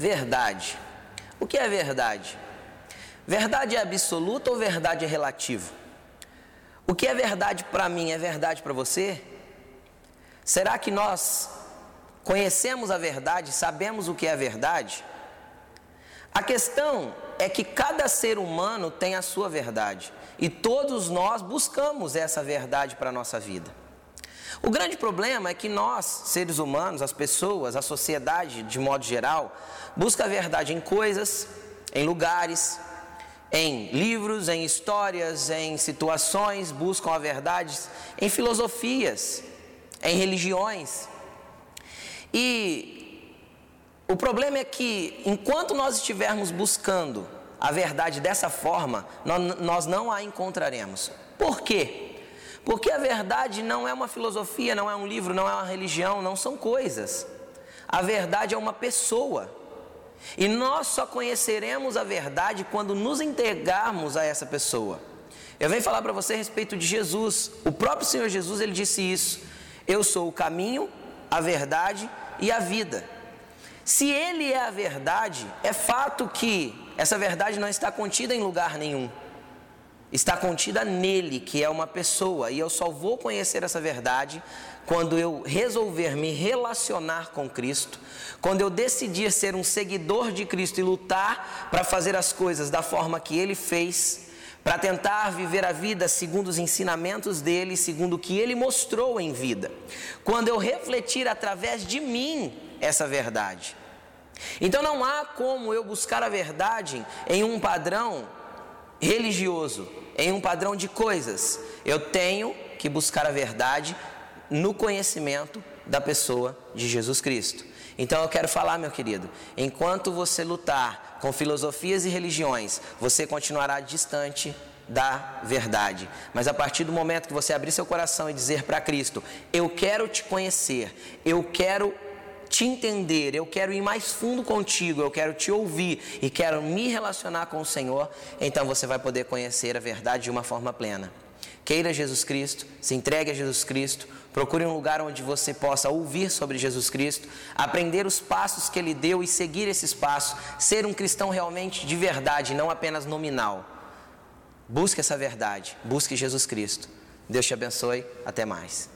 Verdade. O que é verdade? Verdade é absoluta ou verdade é relativa? O que é verdade para mim é verdade para você? Será que nós conhecemos a verdade, sabemos o que é verdade? A questão é que cada ser humano tem a sua verdade e todos nós buscamos essa verdade para a nossa vida. O grande problema é que nós, seres humanos, as pessoas, a sociedade de modo geral, busca a verdade em coisas, em lugares, em livros, em histórias, em situações, buscam a verdade em filosofias, em religiões. E o problema é que enquanto nós estivermos buscando a verdade dessa forma, nós não a encontraremos. Por quê? Porque a verdade não é uma filosofia, não é um livro, não é uma religião, não são coisas. A verdade é uma pessoa. E nós só conheceremos a verdade quando nos entregarmos a essa pessoa. Eu venho falar para você a respeito de Jesus. O próprio Senhor Jesus, ele disse isso: Eu sou o caminho, a verdade e a vida. Se ele é a verdade, é fato que essa verdade não está contida em lugar nenhum. Está contida nele, que é uma pessoa, e eu só vou conhecer essa verdade quando eu resolver me relacionar com Cristo, quando eu decidir ser um seguidor de Cristo e lutar para fazer as coisas da forma que ele fez, para tentar viver a vida segundo os ensinamentos dele, segundo o que ele mostrou em vida. Quando eu refletir através de mim essa verdade. Então não há como eu buscar a verdade em um padrão religioso, em um padrão de coisas. Eu tenho que buscar a verdade no conhecimento da pessoa de Jesus Cristo. Então eu quero falar, meu querido, enquanto você lutar com filosofias e religiões, você continuará distante da verdade. Mas a partir do momento que você abrir seu coração e dizer para Cristo: Eu quero te conhecer, eu quero te entender, eu quero ir mais fundo contigo, eu quero te ouvir e quero me relacionar com o Senhor, então você vai poder conhecer a verdade de uma forma plena. Queira Jesus Cristo, se entregue a Jesus Cristo, procure um lugar onde você possa ouvir sobre Jesus Cristo, aprender os passos que Ele deu e seguir esses passos, ser um cristão realmente de verdade, não apenas nominal. Busque essa verdade, busque Jesus Cristo. Deus te abençoe, até mais.